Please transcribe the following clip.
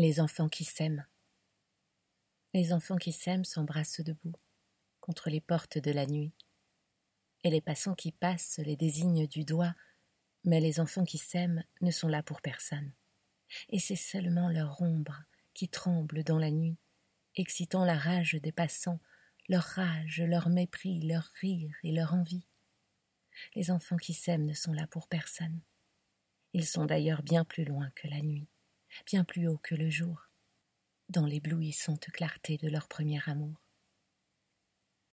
Les enfants qui s'aiment. Les enfants qui s'aiment s'embrassent debout, contre les portes de la nuit. Et les passants qui passent les désignent du doigt, mais les enfants qui s'aiment ne sont là pour personne. Et c'est seulement leur ombre qui tremble dans la nuit, excitant la rage des passants, leur rage, leur mépris, leur rire et leur envie. Les enfants qui s'aiment ne sont là pour personne. Ils sont d'ailleurs bien plus loin que la nuit bien plus haut que le jour, dans l'éblouissante clarté de leur premier amour.